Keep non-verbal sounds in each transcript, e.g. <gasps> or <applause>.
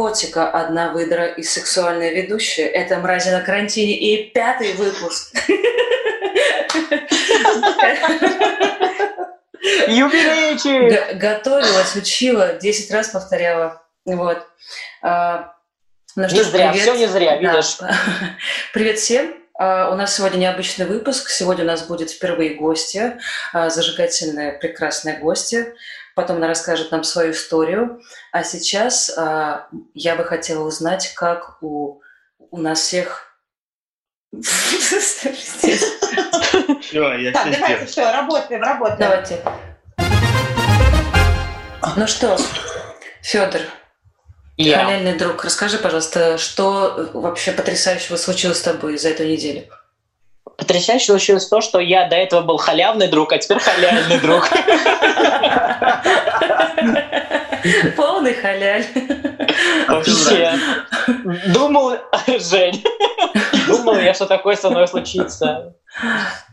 котика, одна выдра и сексуальная ведущая. Это «Мрази на карантине» и пятый выпуск. Юбилейчик! Готовилась, учила, 10 раз повторяла. Вот. А, ну, что не зря, привет. все не зря, видишь. Да. <laughs> Привет всем. Uh, у нас сегодня необычный выпуск. Сегодня у нас будет впервые гостья, uh, зажигательная, прекрасная гостья. Потом она расскажет нам свою историю. А сейчас uh, я бы хотела узнать, как у, у нас всех... Все, я Так, давайте, все, работаем, работаем. Давайте. Ну что, Федор, я. Халяльный друг, расскажи, пожалуйста, что вообще потрясающего случилось с тобой за эту неделю? Потрясающе случилось то, что я до этого был халявный друг, а теперь халяльный друг. <laughs> <laughs> Полный халяль. Вообще. Думал, <laughs> Жень, <laughs> думал я, что такое со мной случится.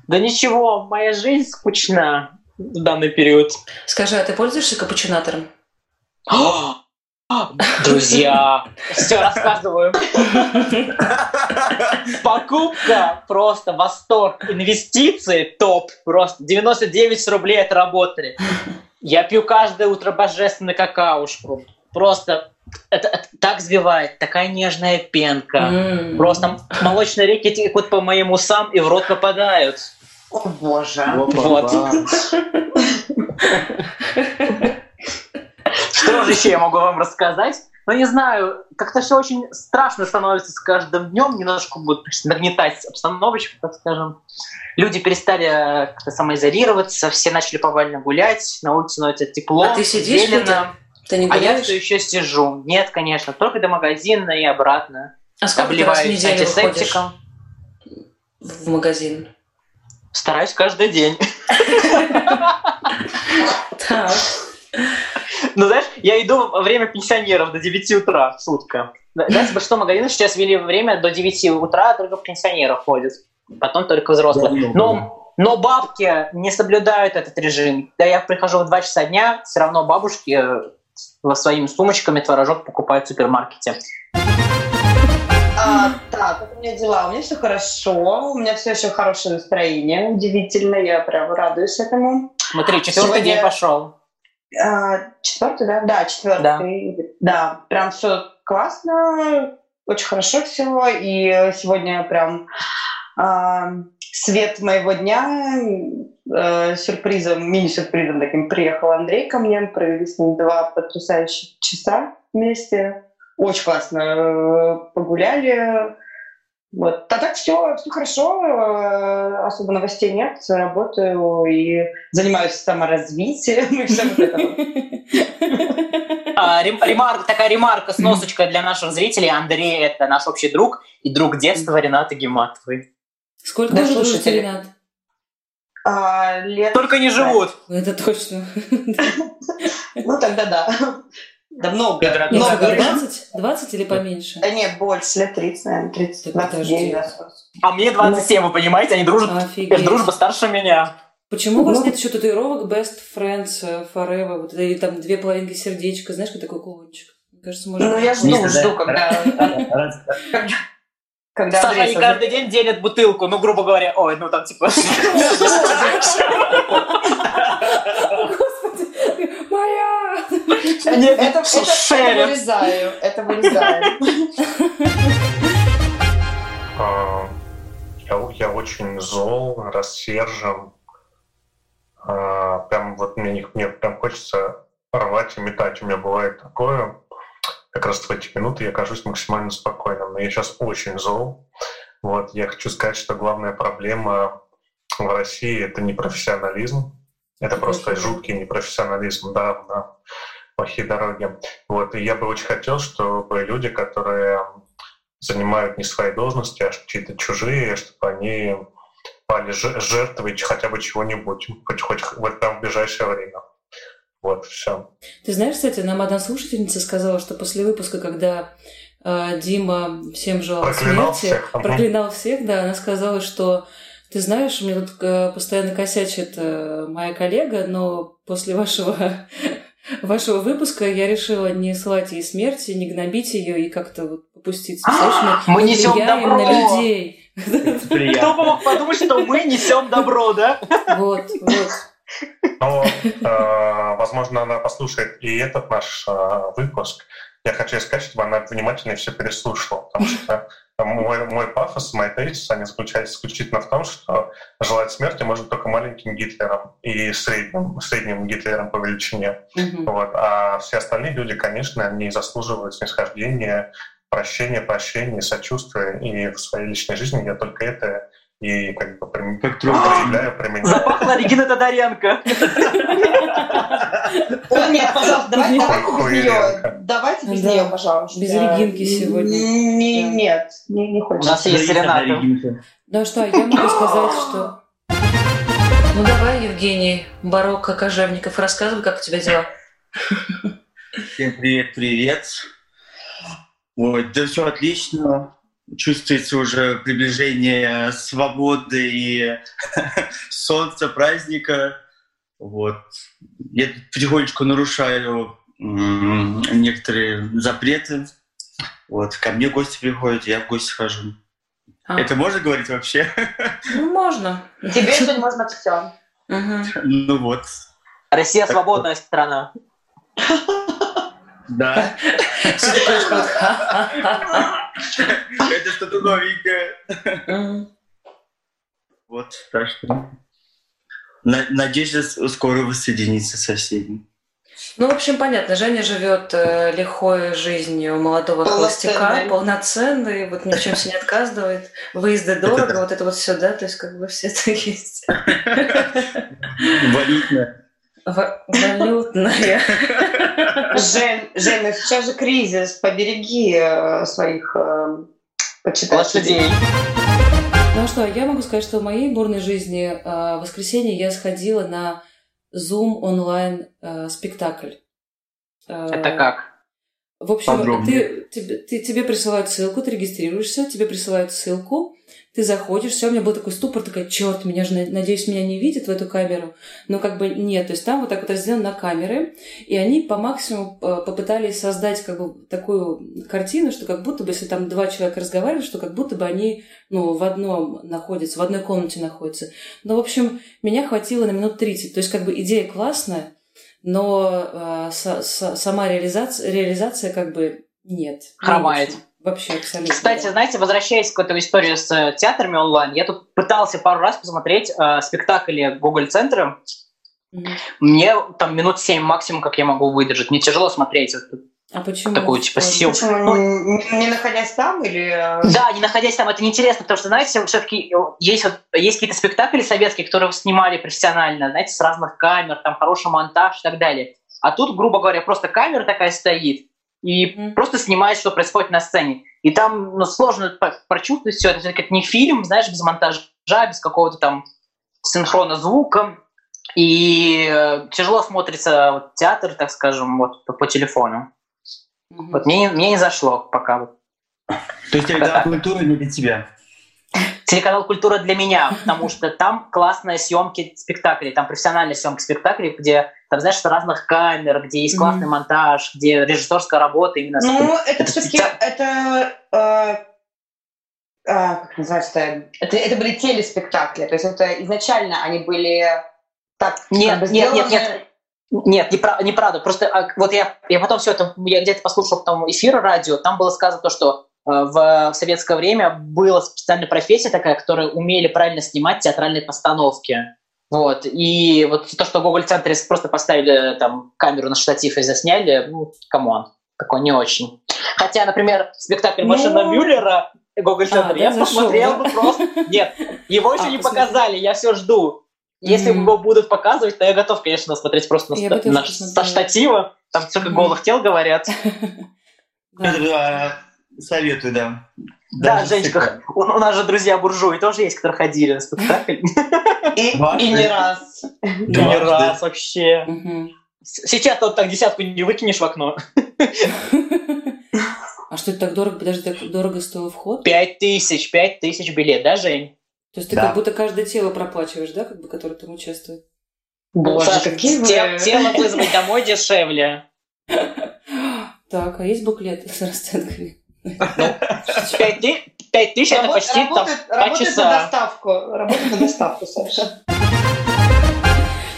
Да ничего, моя жизнь скучна в данный период. Скажи, а ты пользуешься капучинатором? <gasps> Друзья, все рассказываю. Покупка просто восторг. Инвестиции топ. Просто 99 рублей отработали. Я пью каждое утро божественную какаушку. Просто это, это так сбивает, такая нежная пенка. Mm. Просто молочные реки текут по моим усам и в рот попадают. О боже. Вот. Что же еще я могу вам рассказать? Ну, не знаю, как-то все очень страшно становится с каждым днем, немножко будет нагнетать обстановочку, так скажем. Люди перестали э, как-то самоизолироваться, все начали повально гулять, на улице становится тепло, А ты сидишь зелено. Ты не гуляешь? А я все еще сижу. Нет, конечно, только до магазина и обратно. А сколько ты раз в неделю антисептиком. в магазин? Стараюсь каждый день. Так. Ну, знаешь, я иду во время пенсионеров до 9 утра, сутка. Знаете, большинство магазинов сейчас ввели время до 9 утра, только пенсионеры ходят. Потом только взрослые. Но, но бабки не соблюдают этот режим. Да я прихожу в 2 часа дня, все равно бабушки э, во своими сумочками творожок покупают в супермаркете. А, так, как у меня дела? У меня все хорошо, у меня все еще хорошее настроение. Удивительно, я прям радуюсь этому. Смотри, четвертый Сегодня... день пошел. А, четвертый, да? Да, четвертый. Да. да, прям все классно, очень хорошо все. И сегодня прям свет моего дня э, сюрпризом, мини-сюрпризом таким приехал Андрей ко мне, провели с ним два потрясающих часа вместе. Очень классно э, погуляли, вот. А так все, все хорошо, э, особо новостей нет, работаю и занимаюсь саморазвитием и всем а, ремарка, такая ремарка с носочкой для наших зрителей. Андрей – это наш общий друг и друг детства Рената Гематовой. Сколько да, слушайте, Ренат? А, лет Только не живут. Это точно. Ну, тогда да. Да много. Много. 20? 20 или поменьше? Да нет, больше, лет 30, наверное, 30, 29, А мне 27, вы понимаете, они дружат. Офигеть. дружба старше меня. Почему у вас ну, нет еще татуировок Best Friends Forever? Вот, или там две половинки сердечка, знаешь, как такой кулончик? кажется, может... Ну, я жду, жду, когда... Когда Саша, они каждый день делят бутылку, ну, грубо говоря, ой, ну там типа... <laughs> Нет, это, это, вырезаю. Это вырезаю. А, я, я очень зол, рассержен. А, прям вот мне, мне прям хочется рвать и метать. У меня бывает такое. Как раз в эти минуты я кажусь максимально спокойным. Но я сейчас очень зол. Вот, я хочу сказать, что главная проблема в России — это не профессионализм. Это просто жуткий непрофессионализм, да, да плохие дороги. Вот. И я бы очень хотел, чтобы люди, которые занимают не свои должности, а чьи-то чужие, чтобы они пали жертвой хотя бы чего-нибудь, хоть, хоть вот там в ближайшее время. Вот, все. Ты знаешь, кстати, нам одна слушательница сказала, что после выпуска, когда э, Дима всем желал проклинал смерти, всех. проклинал всех, да, она сказала, что ты знаешь, мне тут э, постоянно косячит э, моя коллега, но после вашего <laughs> вашего выпуска я решила не слать ей смерти, не гнобить ее и как-то вот попуститься. А, мы несем добро! на людей. <laughs> Кто бы мог подумать, что мы несем добро, да? Вот, вот. Но, э, возможно, она послушает и этот наш э, выпуск. Я хочу сказать, чтобы она внимательно все переслушала, потому что мой, мой пафос, мои тезисы, они заключаются исключительно в том, что желать смерти можно только маленьким Гитлером и средним, средним Гитлером по величине. Mm-hmm. Вот. А все остальные люди, конечно, они заслуживают снисхождения, прощения, прощения, сочувствия. И в своей личной жизни я только это и как бы прям, как проявляю, применяю. Запахло Регина Тодоренко. О, нет, пожалуйста, давайте, без нее. Давайте без нее, пожалуйста. Без Регинки сегодня. Нет, не хочется. У нас есть Рената. Да что, я могу сказать, что... Ну давай, Евгений, барокко кожевников, рассказывай, как у тебя дела. Всем привет, привет. Ой, да все отлично чувствуется уже приближение свободы и <laughs> солнца, праздника. Вот. Я потихонечку нарушаю некоторые запреты. Вот. Ко мне гости приходят, я в гости хожу. А. Это можно говорить вообще? Ну, можно. Тебе сегодня можно все. Ну вот. Россия свободная страна. Да. <laughs> Это что-то новенькое. Вот, так что... Надеюсь, скоро воссоединиться со всеми. Ну, в общем, понятно. Женя живет э, лихой жизнью молодого холостяка, полноценный, вот ни в чем себе не отказывает. Выезды дорого, вот это вот все, да, то есть как бы все это есть. Валютно. Валютная. Жень, Жень, ну сейчас же кризис, побереги э, своих э, почитателей. Ну что, я могу сказать, что в моей бурной жизни э, в воскресенье я сходила на Zoom онлайн спектакль. Это как? В общем, ты, тебе, ты, тебе присылают ссылку, ты регистрируешься, тебе присылают ссылку, ты заходишь, все, у меня был такой ступор, такая, черт, меня же, надеюсь, меня не видят в эту камеру. Но как бы нет, то есть там вот так вот разделено на камеры, и они по максимуму э, попытались создать как бы такую картину, что как будто бы, если там два человека разговаривают, что как будто бы они, ну, в одном находятся, в одной комнате находятся. Но, в общем, меня хватило на минут 30. То есть как бы идея классная, но э, с, с, сама реализация, реализация как бы нет. Хромает. Вообще абсолютно. Кстати, знаете, возвращаясь к этой истории с э, театрами онлайн, я тут пытался пару раз посмотреть э, спектакли Google центра. Mm-hmm. Мне там минут семь максимум, как я могу выдержать. Мне тяжело смотреть а почему? Такую, типа, сил. Почему? Ну, не, не находясь там или... Э, да, не находясь там, это неинтересно, потому что, знаете, все-таки есть, вот, есть какие-то спектакли советские, которые снимали профессионально, знаете, с разных камер, там хороший монтаж и так далее. А тут, грубо говоря, просто камера такая стоит, и mm. просто снимает, что происходит на сцене. И там ну, сложно прочувствовать все это. Это не фильм, знаешь, без монтажа, без какого-то там синхрона звука. И э, тяжело смотрится вот, театр, так скажем, вот по, по телефону. Mm-hmm. Вот мне, мне не зашло пока. Вот. То есть телеканал культура не для тебя? Телеканал культура для меня, потому что там классные съемки спектаклей, там профессиональные съемки спектаклей, где там, знаешь, разных камер, где есть классный mm-hmm. монтаж, где режиссерская работа именно. Ну, это, это все-таки это э, э, как называется это, это были телеспектакли, то есть это изначально они были так нет, как бы нет, нет, нет, нет, неправда, неправда. Просто а, вот я, я потом все это, я где-то послушал там эфир радио, там было сказано то, что э, в, в советское время была специальная профессия такая, которая умели правильно снимать театральные постановки. Вот. И вот то, что в Гоголь-центре просто поставили там камеру на штатив и засняли, ну, come on, такое не очень. Хотя, например, спектакль ну... Машина Мюллера Google центр а, я да, посмотрел бы просто. Нет, его <laughs> еще а, не показали, я все жду. Если mm-hmm. его будут показывать, то я готов, конечно, смотреть просто на, на, со штатива. Там столько mm-hmm. голых тел говорят. <laughs> Советую, да. Да, Женечка, у, у нас же друзья буржуи тоже есть, которые ходили на спектакль. <laughs> И, и не раз. И не раз вообще. Сейчас вот так десятку не выкинешь в окно. А что это так дорого? Подожди, так дорого стоил вход? Пять тысяч, пять тысяч билет, да, Жень? То есть ты да. как будто каждое тело проплачиваешь, да, как бы, которое там участвует? Боже, какие вы... Тело вызвать домой дешевле. Так, а есть буклеты с расценками? Пять тысяч это почти там два часа. на доставку. Работает на доставку, Саша.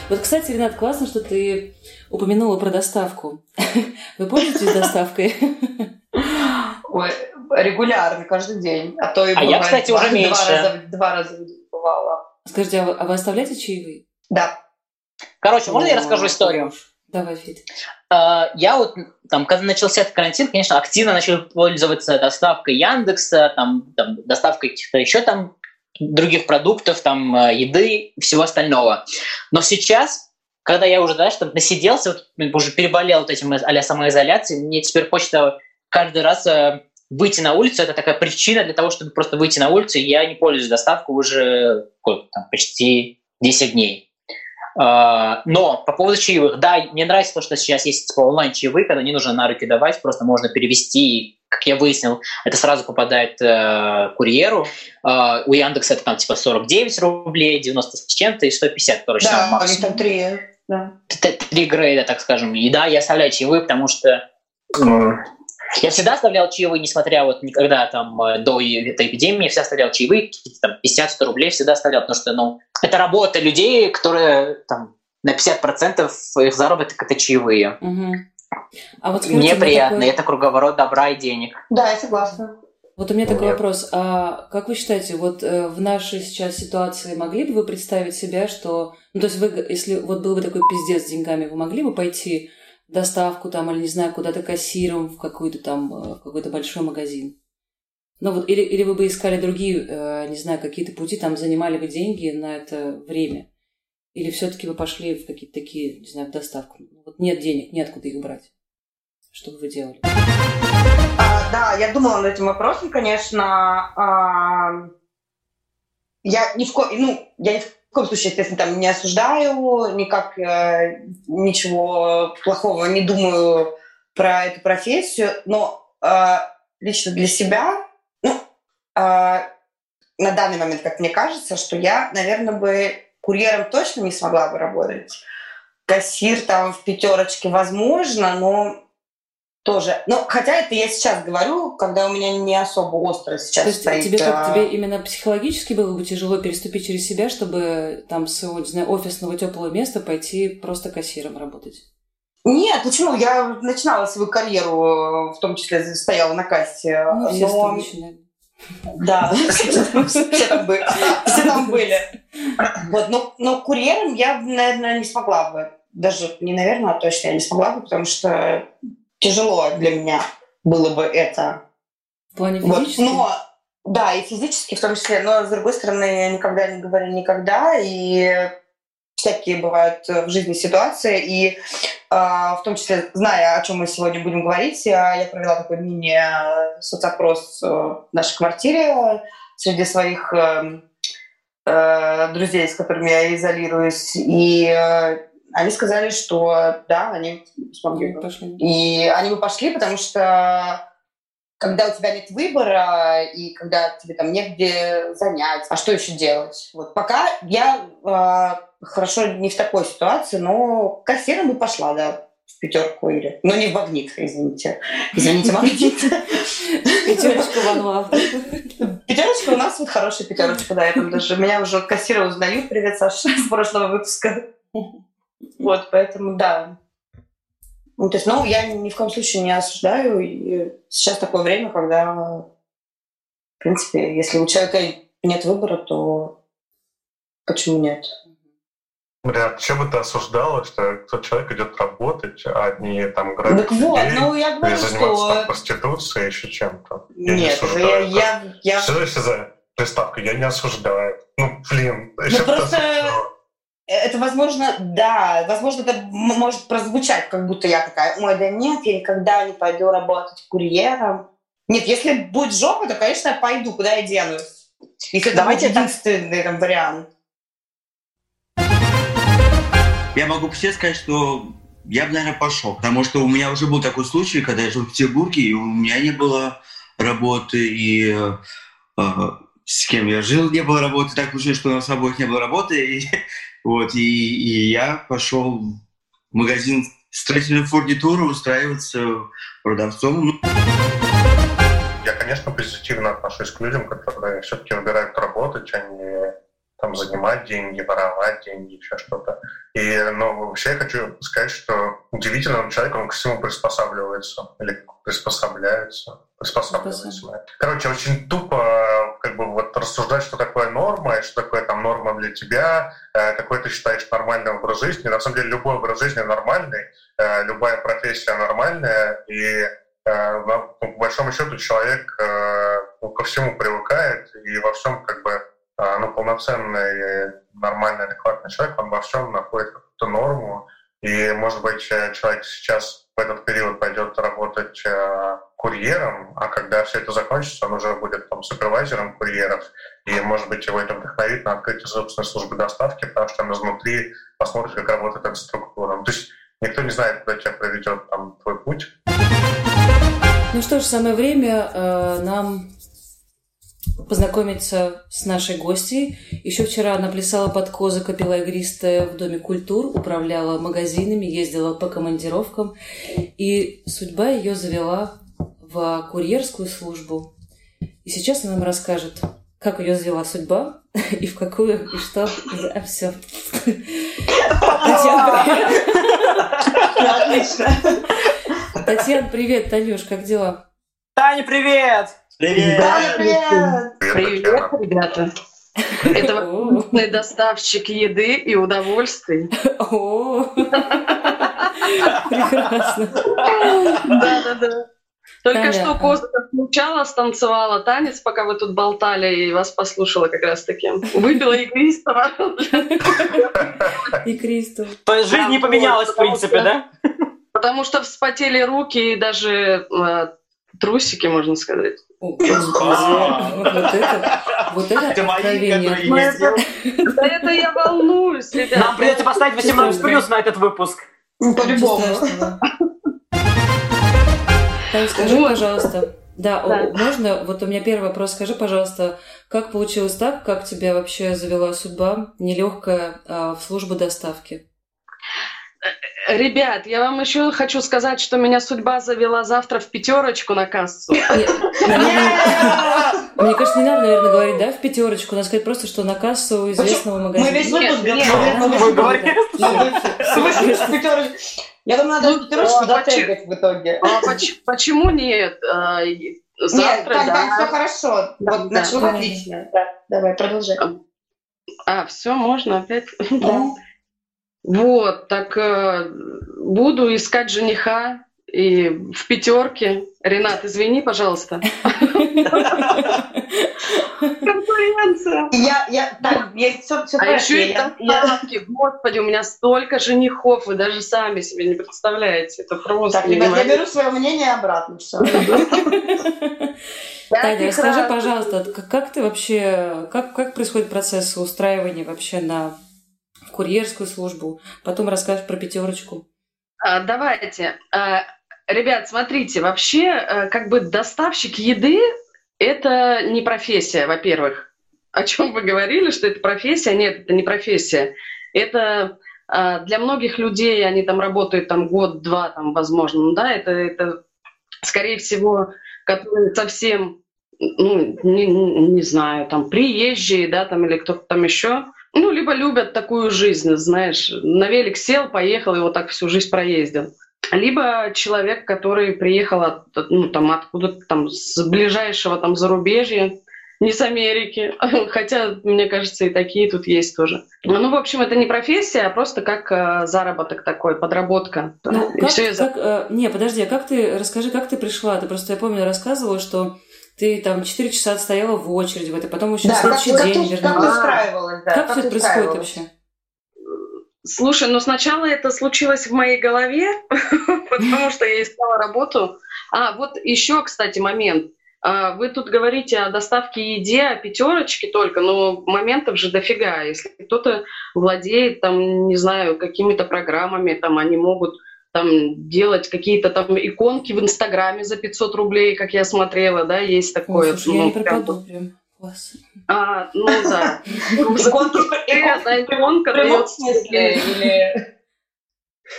Вот, кстати, Ренат, классно, что ты упомянула про доставку. <laughs> Вы пользуетесь доставкой? Ой, регулярно, каждый день. А то и а я, кстати, уже меньше. Два раза, два раза в день бывало. Скажите, а вы, а вы оставляете чаевые? Да. Короче, можно я расскажу историю? Давай, Федь. А, я вот, там, когда начался этот карантин, конечно, активно начал пользоваться доставкой Яндекса, там, там доставкой каких-то еще там других продуктов, там, э, еды всего остального. Но сейчас, когда я уже, знаешь, там насиделся, вот, уже переболел вот этим а самоизоляцией, мне теперь почта каждый раз э, выйти на улицу, это такая причина для того, чтобы просто выйти на улицу, и я не пользуюсь доставкой уже сколько, там, почти 10 дней. А, но по поводу чаевых, да, мне нравится то, что сейчас есть типа, онлайн-чаевые, когда не нужно на руки давать, просто можно перевести, как я выяснил, это сразу попадает э, курьеру. Э, у Яндекса это там типа 49 рублей, 90 с чем-то и 150, короче, да, там максимум. там три, да. Три грейда, так скажем. И да, я оставляю чаевые, потому что я всегда оставлял чаевые, несмотря вот никогда там э, до этой эпидемии, я всегда оставлял чаевые, там 50-100 рублей всегда оставлял, потому что, ну, это работа людей, которые там на 50% их заработок это чаевые. Угу. А вот скажите, Мне приятно, такой... это круговорот добра и денег. Да, я согласна. Вот у меня такой вопрос. А как вы считаете, вот э, в нашей сейчас ситуации могли бы вы представить себя, что... Ну, то есть вы, если вот был бы такой пиздец с деньгами, вы могли бы пойти доставку там, или не знаю, куда-то кассиром в какой-то там, э, в какой-то большой магазин? Ну вот, или, или вы бы искали другие, э, не знаю, какие-то пути, там занимали бы деньги на это время? Или все-таки вы пошли в какие-то такие, не знаю, в доставку? Ну, вот нет денег, неоткуда их брать. Что бы вы делали? А, да, я думала над этим вопросом, конечно. А, я ни в коем, ну, я коем случае, естественно, там не осуждаю, никак э, ничего плохого не думаю про эту профессию, но э, лично для себя а, на данный момент, как мне кажется, что я, наверное, бы курьером точно не смогла бы работать. Кассир там в пятерочке возможно, но тоже. Ну, хотя это я сейчас говорю, когда у меня не особо остро сейчас То есть стоит. Тебе как, а, тебе именно психологически было бы тяжело переступить через себя, чтобы там с своего, не знаю, офисного теплого места пойти просто кассиром работать? Нет, почему? Я начинала свою карьеру, в том числе стояла на кассе. Ну, все но... начинали. Да, <laughs> <laughs> все там были. Все там были. Вот, но, но курьером я, наверное, не смогла бы. Даже не наверное, а точно я не смогла бы, потому что тяжело для меня было бы это. В плане физически? Вот, но, да, и физически в том числе. Но, с другой стороны, я никогда не говорю никогда. И всякие бывают в жизни ситуации. И а, в том числе, зная, о чем мы сегодня будем говорить, я провела такой мини-соцопрос в нашей квартире среди своих э, э, друзей, с которыми я изолируюсь. И э, они сказали, что да, они смогли бы. И они бы пошли, потому что когда у тебя нет выбора и когда тебе там негде занять, а что еще делать? Вот пока я э, хорошо не в такой ситуации, но кассиром бы пошла, да, в пятерку или... Но не в магнит, извините. Извините, магнит. Пятерочка ванла. Пятерочка у нас вот хорошая пятерочка, да, я там даже... Меня уже кассира узнают, привет, Саша, с прошлого выпуска. Вот, поэтому, да, ну, то есть, ну, я ни в коем случае не осуждаю. И сейчас такое время, когда, в принципе, если у человека нет выбора, то почему нет? Бля, чем бы ты осуждала, что тот человек идет работать, а не там грабить так вот, людей, ну, я говорю, заниматься что... проституцией, еще чем-то? Я нет, не я, я, я... Что это за приставка? Я не осуждаю. Ну, блин, ну, просто это, возможно, да, возможно, это может прозвучать, как будто я такая, ой, да нет, я никогда не пойду работать курьером. Нет, если будет жопа, то, конечно, я пойду, куда я денусь. Если Давайте это единственный там, вариант. Я могу все сказать, что я бы, наверное, пошел, потому что у меня уже был такой случай, когда я жил в Петербурге, и у меня не было работы, и э, э с кем я жил, не было работы, так получилось, что у нас обоих не было работы, и <laughs> Вот, и, и я пошел в магазин строительную фурнитуру устраиваться продавцом. Я, конечно, позитивно отношусь к людям, которые все-таки выбирают работать, а не там занимать деньги, воровать деньги, еще что-то. И, ну, вообще я хочу сказать, что удивительно, человек, он к всему приспосабливается или приспособляется, приспосабливается. Короче, очень тупо как бы вот рассуждать, что такое норма и что такое там норма для тебя, э, какой ты считаешь нормальный образ жизни. На самом деле любой образ жизни нормальный, э, любая профессия нормальная, и э, по большому счету человек ну, ко всему привыкает и во всем как бы ну, полноценный, нормальный, адекватный человек, он во всем находит какую-то норму. И, может быть, человек сейчас в этот период пойдет работать э, курьером, а когда все это закончится, он уже будет там супервайзером курьеров. И, может быть, его это вдохновит на открытие собственной службы доставки, потому что он изнутри посмотрит, как работает эта структура. Ну, то есть никто не знает, куда тебя приведет там твой путь. Ну что ж, самое время э, нам познакомиться с нашей гостьей. Еще вчера она плясала под козыка, пила игристая в Доме культур, управляла магазинами, ездила по командировкам. И судьба ее завела в курьерскую службу. И сейчас она нам расскажет, как ее завела судьба <laughs> и в какую, и что. А, все. Отлично. Татьяна, привет. Танюш, как дела? Таня, привет! Привет! привет! Привет, ребята! Это вкусный доставщик еды и удовольствий. Прекрасно. Да-да-да. Только что Костя включала, станцевала танец, пока вы тут болтали, и вас послушала как раз-таки. Выпила игристого. Игристого. То есть жизнь не поменялась, в принципе, да? Потому что вспотели руки и даже э, трусики, можно сказать. Вот это, вот это откровение. Да это я волнуюсь, ребята. Нам придется поставить 18 плюс на этот выпуск. Ну, по-любому. Скажи, пожалуйста, да, да, можно, вот у меня первый вопрос, скажи, пожалуйста, как получилось так, как тебя вообще завела судьба нелегкая а, в службу доставки? Ребят, я вам еще хочу сказать, что меня судьба завела завтра в пятерочку на кассу. <laughs> Мне кажется, не надо, наверное, говорить, да, в пятерочку. Надо сказать просто, что на кассу известного магазина. Мы весь выпуск говорим. Я думаю, надо пятерочку затегать в итоге. А почему нет? А, завтра, нет, там все хорошо. Вот начало отлично. Давай, продолжай. А, все, можно опять? Да. Вот, так э, буду искать жениха и в пятерке. Ренат, извини, пожалуйста. Конкуренция. Я, я, так, я все, все а еще и доставки. Господи, у меня столько женихов, вы даже сами себе не представляете. Это просто Так, ребят, я беру свое мнение обратно. Все. <laughs> Таня, расскажи, пожалуйста, как ты вообще, как, как происходит процесс устраивания вообще на курьерскую службу, потом расскажешь про пятерочку. А, давайте. А, ребят, смотрите, вообще э, как бы доставщик еды – это не профессия, во-первых. О чем вы говорили, что это профессия? Нет, это не профессия. Это а, для многих людей, они там работают там год-два, там, возможно, ну, да, это, это, скорее всего, которые совсем, ну, не, не знаю, там, приезжие, да, там, или кто-то там еще – ну, либо любят такую жизнь, знаешь, на велик сел, поехал и вот так всю жизнь проездил. Либо человек, который приехал от, ну, там, откуда-то там с ближайшего там зарубежья, не с Америки, <laughs> хотя, мне кажется, и такие тут есть тоже. Ну, в общем, это не профессия, а просто как э, заработок такой, подработка. Ну, как, все как, э, не, подожди, а как ты, расскажи, как ты пришла? Ты просто, я помню, рассказывала, что ты там 4 часа стояла в очереди в это, потом еще да, следующий как, день как, вернулась. Как устраивалась, да. Как, как все это происходит вообще? Слушай, ну сначала это случилось в моей голове, <laughs> потому что я искала работу. А, вот еще, кстати, момент. А, вы тут говорите о доставке еде, о пятерочке только, но моментов же дофига. Если кто-то владеет, там, не знаю, какими-то программами, там, они могут там делать какие-то там иконки в Инстаграме за 500 рублей, как я смотрела, да, есть такое. Ой, слушай, ну, я не прям. Класс. А, ну да. <laughs> Иконка дается. или...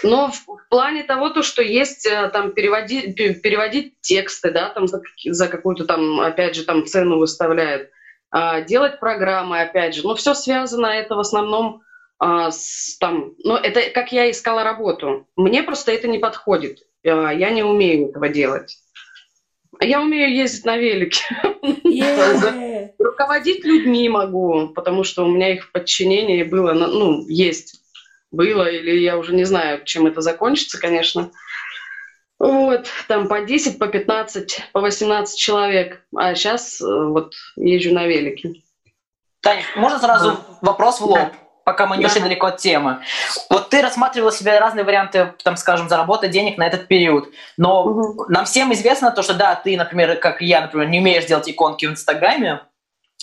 Но в плане того, то, что есть э, там переводить, переводить тексты, да, там за, за какую-то там, опять же, там цену выставляют, а, делать программы, опять же, но все связано это в основном а, с, там, ну это как я искала работу. Мне просто это не подходит, а, я не умею этого делать. Я умею ездить на велике. Yeah. <laughs> Руководить людьми могу, потому что у меня их в подчинении было, ну, есть было, или я уже не знаю, чем это закончится, конечно. Вот, там по 10, по 15, по 18 человек. А сейчас э, вот езжу на велике. Таня, можно сразу вопрос в лоб? Пока мы не ушли далеко от темы. Вот ты рассматривала себе разные варианты, там, скажем, заработать денег на этот период. Но угу. нам всем известно то, что да, ты, например, как я, например, не умеешь делать иконки в Инстаграме,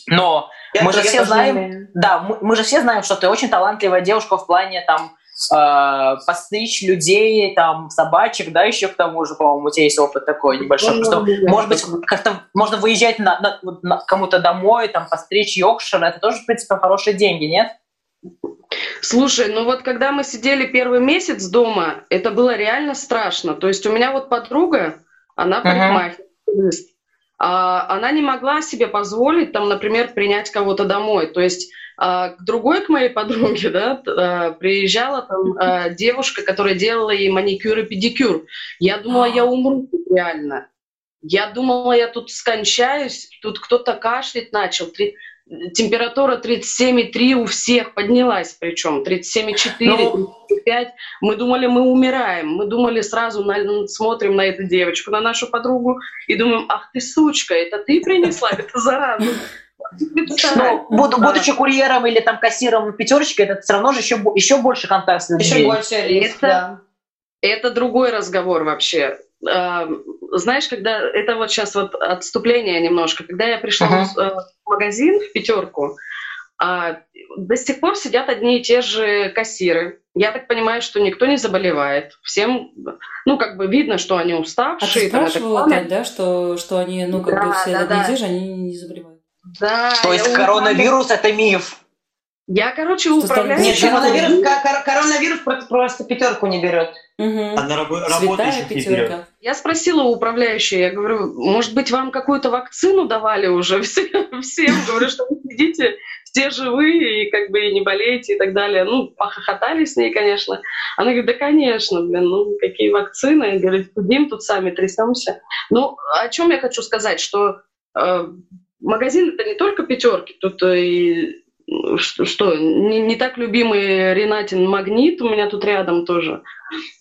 но я мы же все знаем, да, мы, мы же все знаем, что ты очень талантливая девушка в плане там э, постричь людей, там собачек, да, еще к тому же, по-моему, у тебя есть опыт такой небольшой, ну, что, да, может быть, как-то можно выезжать на, на, на кому-то домой, там постричь Йоркшир, это тоже, в принципе, хорошие деньги, нет? Слушай, ну вот когда мы сидели первый месяц дома, это было реально страшно. То есть у меня вот подруга, она парикмахер, uh-huh. а, она не могла себе позволить, там, например, принять кого-то домой. То есть а, к другой к моей подруге, да, а, приезжала там а, девушка, которая делала ей маникюр и педикюр. Я думала, я умру реально. Я думала, я тут скончаюсь, тут кто-то кашлять начал температура 37,3 у всех поднялась, причем 37,4, ну... 35. Мы думали, мы умираем. Мы думали сразу, на, смотрим на эту девочку, на нашу подругу, и думаем, ах ты сучка, это ты принесла эту заразу? Ну, буду, будучи курьером или там кассиром пятерочки, это все равно же еще, еще больше контакт с людьми. Еще больше риск, это, да. Это другой разговор вообще. Знаешь, когда это вот сейчас вот отступление немножко, когда я пришла uh-huh. в магазин в пятерку, а, до сих пор сидят одни и те же кассиры. Я так понимаю, что никто не заболевает. Всем, ну, как бы видно, что они уставшие. А ты спрашивала, там, да, что, что они, ну, как да, бы все да, одни и те же, они не заболевают? Да. То есть коронавирус – это миф? Я, короче, управляю... Нет, коронавирус, коронавирус просто пятерку не берет. Угу. Она раб- работающих не берет. Я спросила у управляющей, я говорю, может быть, вам какую-то вакцину давали уже <laughs> всем? всем? Говорю, что вы сидите все живые и как бы и не болеете и так далее. Ну, похохотали с ней, конечно. Она говорит, да, конечно, блин, ну, какие вакцины? Я говорю, сидим тут сами, трясемся. Ну, о чем я хочу сказать, что э, магазин это не только пятерки, тут и что, не, не так любимый Ренатин Магнит у меня тут рядом тоже.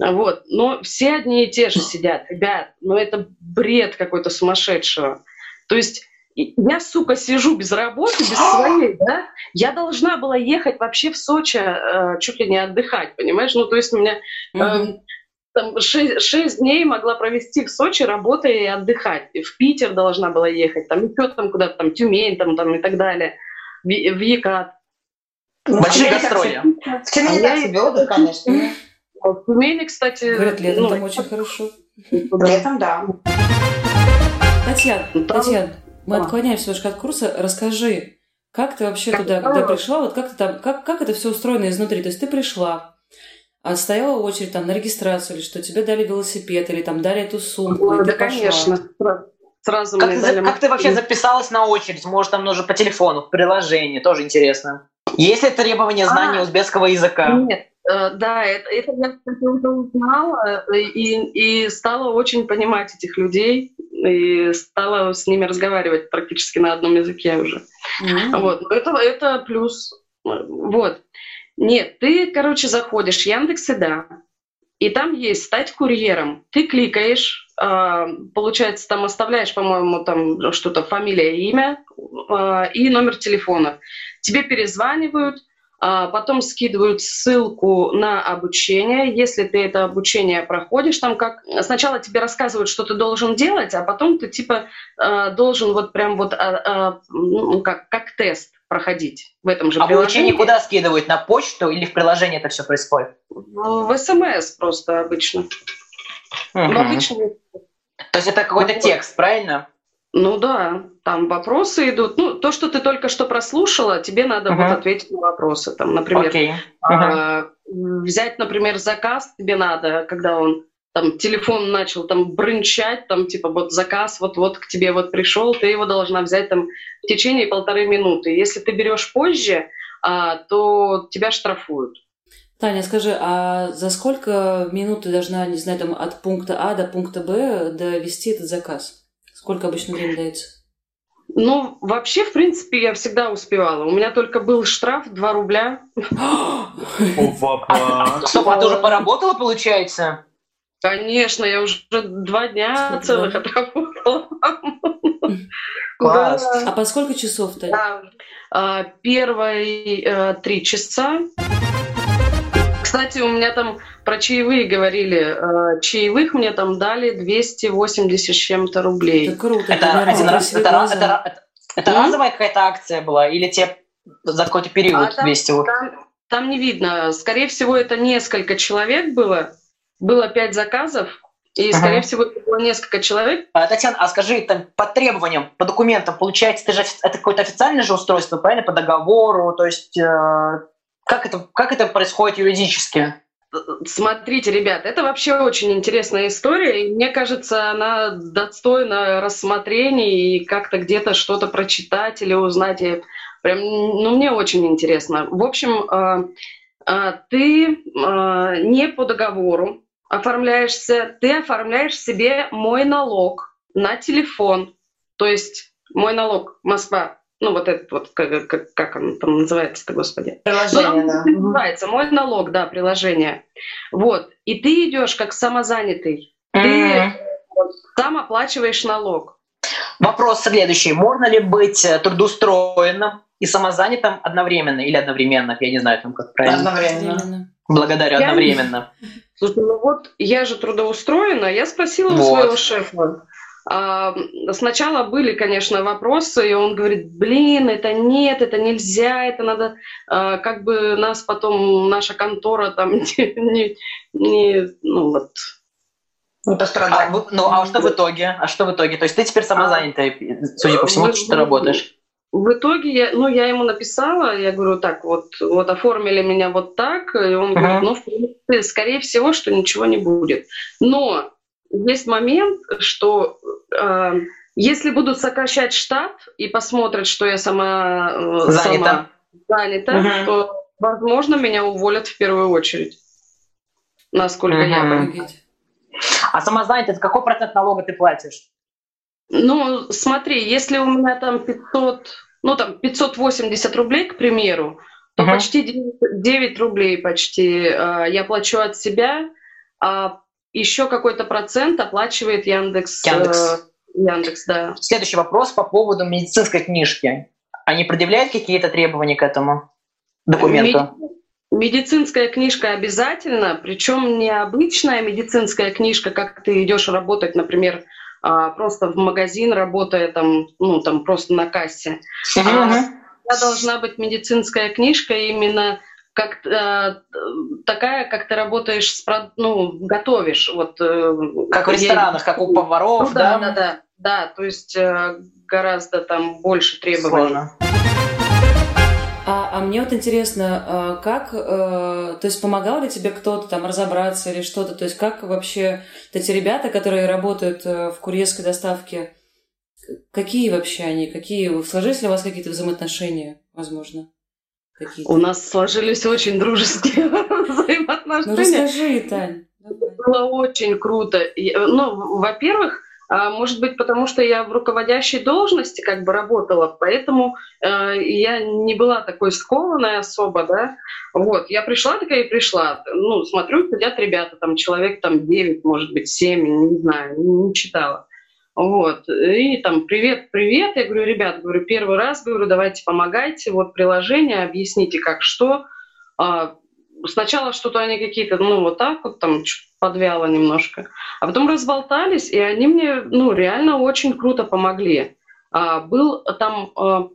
Вот. Но все одни и те же сидят. Ребят, ну это бред какой-то сумасшедшего. То есть я, сука, сижу без работы, без своей, да? Я должна была ехать вообще в Сочи э, чуть ли не отдыхать, понимаешь? Ну, то есть у меня э, там шесть, шесть дней могла провести в Сочи, работая и отдыхать. И в Питер должна была ехать, там еще там куда-то, там Тюмень, там, там и так далее в, в Екат. Ну, Большие гастроли. В Тюмени так себе отдых, конечно. В Тюмени, кстати... Говорят, летом ну, там очень хорошо. Летом, да. Татьяна, ну, Татьяна, мы отклоняемся немножко от курса. Расскажи, как ты вообще туда, когда пришла, вот как ты там, как, как это все устроено изнутри? То есть ты пришла, а стояла очередь там на регистрацию, или что тебе дали велосипед, или там дали эту сумку, и да, ты конечно. Сразу как, ты, дали как ты вообще записалась на очередь? Может, там нужно по телефону, в приложении, тоже интересно. Есть ли требование знания а, узбекского языка? Нет, э, да, это, это я, кстати, уже узнала э, и, и стала очень понимать этих людей, и стала с ними разговаривать практически на одном языке уже. Mm-hmm. Вот, это, это плюс. Вот. Нет, ты, короче, заходишь, Яндекс да, и там есть «Стать курьером». Ты кликаешь, а, получается, там оставляешь, по-моему, там что-то, фамилия, имя а, и номер телефона. Тебе перезванивают, а потом скидывают ссылку на обучение. Если ты это обучение проходишь, там как сначала тебе рассказывают, что ты должен делать, а потом ты типа должен вот прям вот ну, как, как тест проходить в этом же Обучение приложении. куда скидывают? На почту или в приложении это все происходит? В СМС просто обычно. Угу. обычно... То есть это какой-то текст, правильно? Ну да, там вопросы идут. Ну, то, что ты только что прослушала, тебе надо uh-huh. вот ответить на вопросы. Там, например, okay. uh-huh. э, взять, например, заказ тебе надо, когда он там телефон начал там брынчать, там типа вот заказ вот-вот к тебе вот пришел, ты его должна взять там в течение полторы минуты. Если ты берешь позже, а, то тебя штрафуют. Таня, скажи, а за сколько минут ты должна, не знаю, там от пункта А до пункта Б довести этот заказ? Сколько обычно времени дается? Ну, вообще, в принципе, я всегда успевала. У меня только был штраф 2 рубля. Стоп, а ты уже поработала, получается? Конечно, я уже два дня целых отработала. <laughs> Класс. А по сколько часов-то? А, первые э, три часа. Кстати, у меня там про чаевые говорили. Э, чаевых мне там дали 280 с чем-то рублей. Это круто. Это, один раз, это, это, это, это разовая какая-то акция была? Или тебе за какой-то период а 200? Там, там, там не видно. Скорее всего, это несколько человек было. Было пять заказов. И, ага. скорее всего, это было несколько человек. А, Татьяна, а скажи, там, по требованиям, по документам, получается, ты же, это какое-то официальное же устройство, правильно, по договору? То есть, э, как, это, как это происходит юридически? Смотрите, ребят, это вообще очень интересная история, и мне кажется, она достойна рассмотрения и как-то где-то что-то прочитать или узнать. И прям, ну, мне очень интересно. В общем, э, э, ты э, не по договору, оформляешься, ты оформляешь себе мой налог на телефон. То есть мой налог Москва, ну вот этот вот, как, как, как он там называется-то, господи. Приложение, ну, да. Называется мой налог, да, приложение. Вот. И ты идешь как самозанятый. Mm-hmm. Ты сам оплачиваешь налог. Вопрос следующий. Можно ли быть э, трудоустроенным и самозанятым одновременно или одновременно? Я не знаю, там как правильно. Одновременно. Благодарю, я... одновременно. Слушай, ну вот я же трудоустроена, я спросила вот. у своего шефа. А, сначала были, конечно, вопросы, и он говорит, блин, это нет, это нельзя, это надо, а, как бы нас потом, наша контора там <laughs> не, не ну вот, ну, пострадал. А, ну, а что в итоге? А что в итоге? То есть ты теперь самозанятая, судя по всему, что ты работаешь? В итоге я, ну, я ему написала, я говорю, так, вот, вот оформили меня вот так, и он uh-huh. говорит, ну, в принципе, скорее всего, что ничего не будет. Но есть момент, что э, если будут сокращать штат и посмотрят, что я сама э, занята, сама занята uh-huh. то, возможно, меня уволят в первую очередь. Насколько uh-huh. я понимаю. А самозанятость, какой процент налога ты платишь? Ну, смотри, если у меня там 500, ну там 580 рублей, к примеру, то uh-huh. почти 9, 9 рублей почти э, я плачу от себя, а еще какой-то процент оплачивает Яндекс. Э, Яндекс. Э, Яндекс, да. Следующий вопрос по поводу медицинской книжки. Они предъявляют какие-то требования к этому документу? Медицинская книжка обязательно, причем не обычная медицинская книжка, как ты идешь работать, например, а, просто в магазин, работая там, ну, там просто на кассе. Uh-huh. А, должна быть медицинская книжка именно как э, такая, как ты работаешь, с, ну, готовишь. Вот, э, как в ресторанах, как у поваров, ну, да? Да, да, да, да, то есть э, гораздо там больше требований. Сложно. А, а мне вот интересно, а, как, э, то есть помогал ли тебе кто-то там разобраться или что-то, то есть как вообще эти ребята, которые работают э, в курьерской доставке, какие вообще они, какие, сложились ли у вас какие-то взаимоотношения, возможно? Какие-то? У нас сложились очень дружеские <laughs> взаимоотношения. Ну расскажи, Тань. Было очень круто. Ну, во-первых, может быть, потому что я в руководящей должности как бы работала, поэтому э, я не была такой скованной особо, да. Вот, я пришла такая и пришла. Ну, смотрю, сидят ребята, там человек там 9, может быть, 7, не знаю, не читала. Вот, и там, привет, привет, я говорю, ребят, говорю, первый раз, говорю, давайте помогайте, вот приложение, объясните, как что. А, сначала что-то они какие-то, ну, вот так вот там подвяло немножко. А потом разболтались, и они мне, ну, реально очень круто помогли. А, был там, а,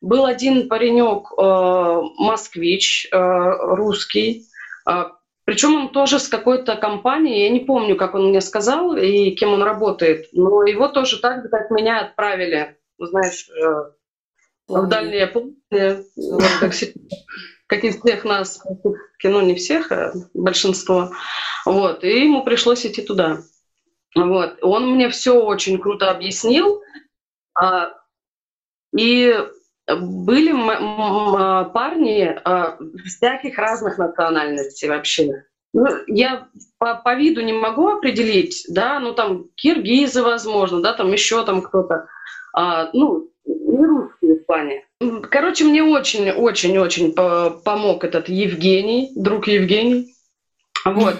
был один паренек, а, москвич, а, русский, а, Причем он тоже с какой-то компанией, я не помню, как он мне сказал и кем он работает, но его тоже так же, как меня, отправили, знаешь, э, в дальние пункты, как, как и всех нас, кино не всех, а большинство. Вот, и ему пришлось идти туда. Вот, он мне все очень круто объяснил, а, и были а, парни а, всяких разных национальностей вообще. Ну, я по, по виду не могу определить, да, ну там киргизы, возможно, да, там еще там кто-то, а, ну, не русские в плане. Короче, мне очень-очень-очень помог этот Евгений, друг Евгений. Вот.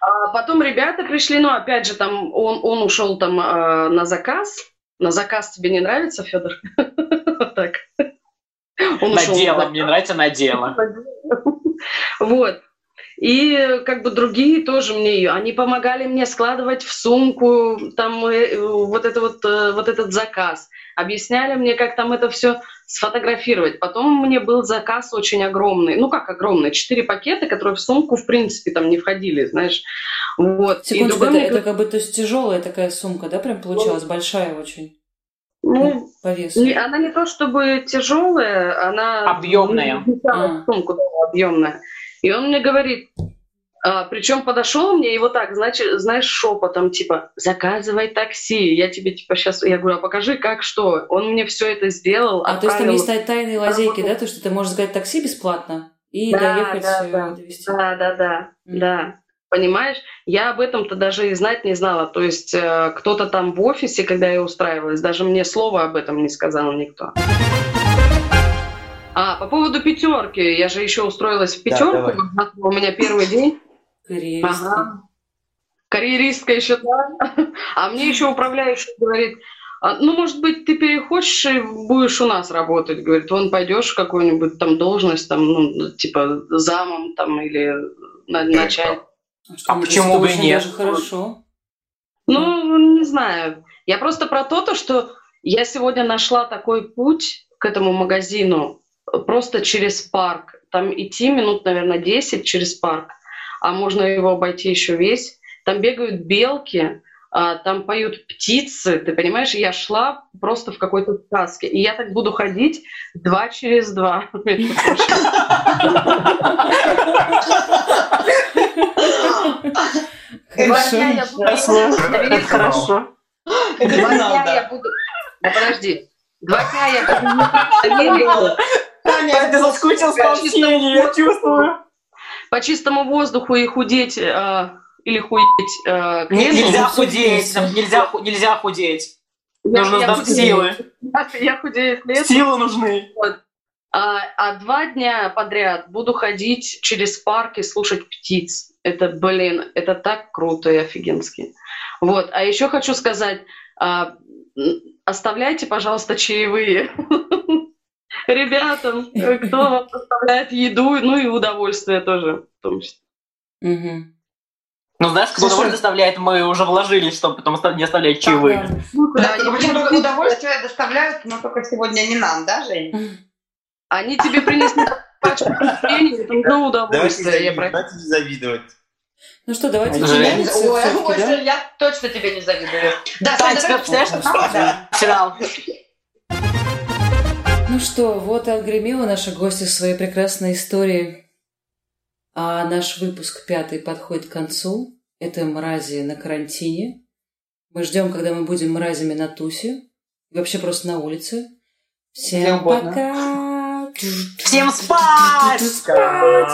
А потом ребята пришли, ну, опять же, там он, он ушел там э, на заказ. На заказ тебе не нравится, Федор? <laughs> Так. На дело, мне нравится на дело. <laughs> Вот. И как бы другие тоже мне, они помогали мне складывать в сумку там э, вот, это вот, э, вот этот заказ, объясняли мне, как там это все сфотографировать. Потом мне был заказ очень огромный, ну как огромный, четыре пакета, которые в сумку в принципе там не входили, знаешь. Вот. Секундочку, это, мне... это как бы то есть тяжелая такая сумка, да, прям получилась, ну, большая очень. Ну, ну, по весу. Не, она не то чтобы тяжелая, она объемная. А. Сумку да, объемная. И он мне говорит, а, причем подошел мне и вот так, значит, знаешь, шепотом, типа, заказывай такси. Я тебе, типа, сейчас, я говорю, а покажи, как, что. Он мне все это сделал. А, отправил. то есть там есть тайные лазейки, да? То, что ты можешь заказать такси бесплатно и да, доехать, да, э, да. довести. Да, да, да, mm. да. Понимаешь? Я об этом-то даже и знать не знала. То есть э, кто-то там в офисе, когда я устраивалась, даже мне слова об этом не сказал никто. А, по поводу пятерки. Я же еще устроилась в пятерку. Да, у меня первый день. Карьеристка. Ага. Карьеристка еще, да. А мне еще управляющий говорит, «А, ну, может быть, ты переходишь и будешь у нас работать, говорит, вон пойдешь в какую-нибудь там должность, там, ну, типа замом там или на, начальником. А, а почему бы и нет? Даже хорошо. Ну, не знаю. Я просто про то, то, что я сегодня нашла такой путь к этому магазину просто через парк. Там идти минут, наверное, 10 через парк, а можно его обойти еще весь. Там бегают белки, а, там поют птицы, ты понимаешь? Я шла просто в какой-то сказке, и я так буду ходить два через два. Хорошо. Два дня я буду... Да подожди. Два дня я буду... Таня, ты по общению, я чувствую. По чистому воздуху и худеть э, или худеть. Э, нельзя худеть, нельзя, нельзя худеть. Нужно сдать силы. Я худею летом. Силы нужны. Вот. А, а два дня подряд буду ходить через парк и слушать птиц. Это, блин, это так круто и офигенски. Вот. А еще хочу сказать, а, оставляйте, пожалуйста, чаевые <laughs> ребятам, кто оставляет еду, ну и удовольствие тоже в том числе. Ну, знаешь, кто удовольствие доставляет, мы уже вложились, чтобы потом не оставлять чаевые. Да, да, удовольствие доставляют, но только сегодня не нам, да, Жень? Они тебе принесли пачку ну удовольствие. Давайте не завидовать. Ну что, давайте финалиться Ой, ой, да? я точно тебе не завидую. Да, Сань, давай, представляешь, финал. Ну что, вот и отгремела наша гостья своей прекрасной истории. А наш выпуск пятый подходит к концу. Это «Мрази на карантине». Мы ждем, когда мы будем мразями на тусе. Вообще просто на улице. Всем пока! Всем спать! Спать!